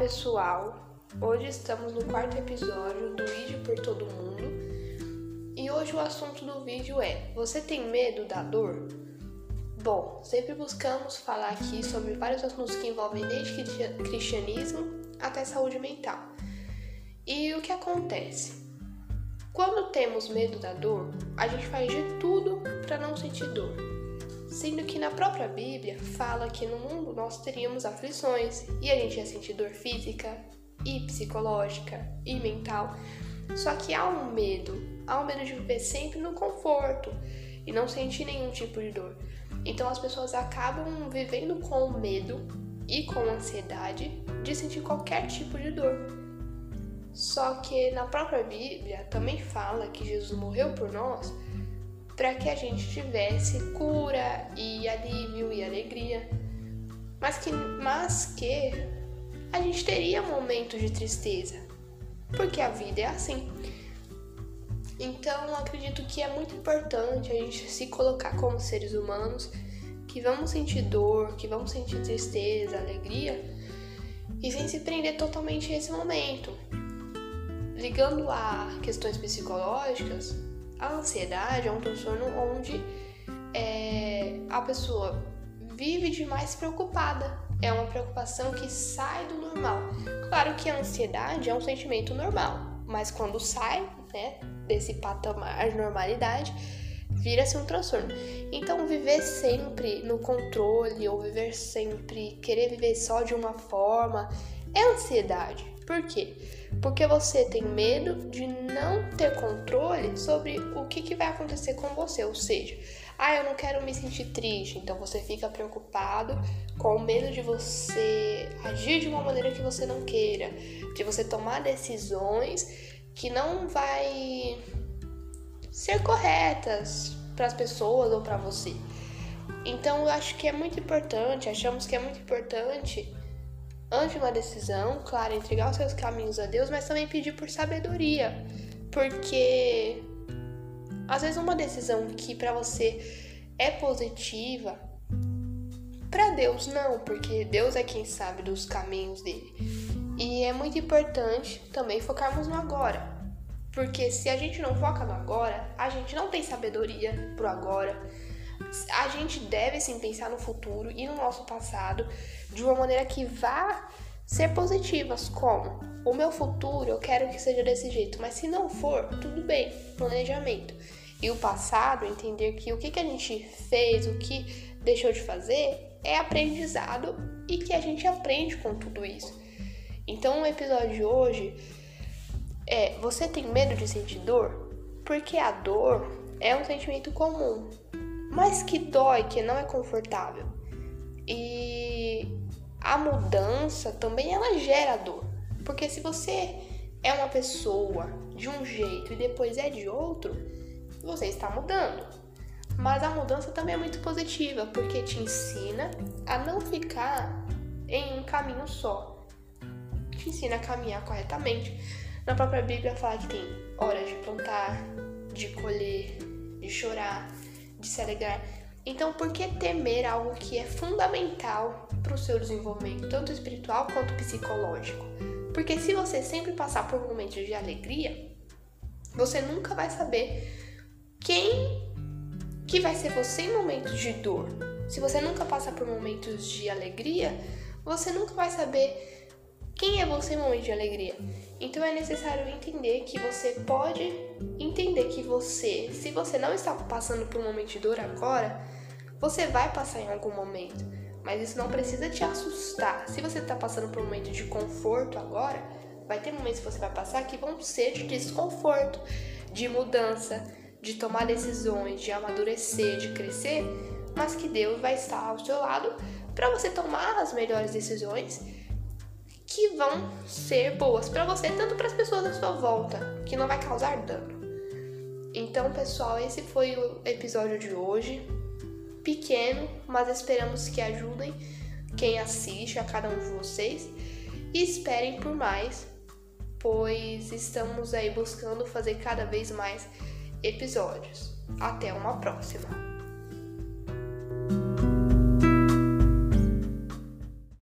pessoal! Hoje estamos no quarto episódio do vídeo por todo mundo e hoje o assunto do vídeo é: Você tem medo da dor? Bom, sempre buscamos falar aqui sobre vários assuntos que envolvem desde cristianismo até saúde mental. E o que acontece? Quando temos medo da dor, a gente faz de tudo para não sentir dor. Sendo que na própria Bíblia fala que no mundo nós teríamos aflições e a gente ia sentir dor física e psicológica e mental. Só que há um medo, há um medo de viver sempre no conforto e não sentir nenhum tipo de dor. Então as pessoas acabam vivendo com medo e com ansiedade de sentir qualquer tipo de dor. Só que na própria Bíblia também fala que Jesus morreu por nós para que a gente tivesse cura e alívio e alegria. Mas que, mas que a gente teria momentos de tristeza, porque a vida é assim. Então, acredito que é muito importante a gente se colocar como seres humanos que vamos sentir dor, que vamos sentir tristeza, alegria, e sem se prender totalmente a esse momento. Ligando a questões psicológicas, a ansiedade é um transtorno onde é, a pessoa vive demais preocupada. É uma preocupação que sai do normal. Claro que a ansiedade é um sentimento normal, mas quando sai né, desse patamar de normalidade, vira-se um transtorno. Então, viver sempre no controle ou viver sempre, querer viver só de uma forma, é ansiedade. Por quê? Porque você tem medo de não ter controle sobre o que, que vai acontecer com você. Ou seja, ah, eu não quero me sentir triste. Então você fica preocupado com medo de você agir de uma maneira que você não queira, de você tomar decisões que não vai ser corretas para as pessoas ou para você. Então eu acho que é muito importante, achamos que é muito importante antes de uma decisão, claro, entregar os seus caminhos a Deus, mas também pedir por sabedoria, porque às vezes uma decisão que para você é positiva, para Deus não, porque Deus é quem sabe dos caminhos dele. E é muito importante também focarmos no agora. Porque se a gente não foca no agora, a gente não tem sabedoria pro agora. A gente deve sim pensar no futuro e no nosso passado de uma maneira que vá ser positivas, como o meu futuro eu quero que seja desse jeito, mas se não for, tudo bem, planejamento. E o passado, entender que o que, que a gente fez, o que deixou de fazer, é aprendizado e que a gente aprende com tudo isso. Então, o episódio de hoje é: você tem medo de sentir dor? Porque a dor é um sentimento comum, mas que dói, que não é confortável. E a mudança também ela gera dor. Porque se você é uma pessoa de um jeito e depois é de outro, você está mudando. Mas a mudança também é muito positiva, porque te ensina a não ficar em um caminho só. Te ensina a caminhar corretamente. Na própria Bíblia fala que tem horas de plantar, de colher, de chorar, de se alegrar. Então, por que temer algo que é fundamental para o seu desenvolvimento, tanto espiritual quanto psicológico? Porque se você sempre passar por momentos de alegria, você nunca vai saber quem que vai ser você em momentos de dor. Se você nunca passar por momentos de alegria, você nunca vai saber quem é você em momento de alegria? Então é necessário entender que você pode entender que você, se você não está passando por um momento de dor agora, você vai passar em algum momento. Mas isso não precisa te assustar. Se você está passando por um momento de conforto agora, vai ter momentos que você vai passar que vão ser de desconforto, de mudança, de tomar decisões, de amadurecer, de crescer, mas que Deus vai estar ao seu lado para você tomar as melhores decisões que vão ser boas para você, tanto para as pessoas à sua volta, que não vai causar dano. Então, pessoal, esse foi o episódio de hoje. Pequeno, mas esperamos que ajudem quem assiste, a cada um de vocês. E esperem por mais, pois estamos aí buscando fazer cada vez mais episódios. Até uma próxima!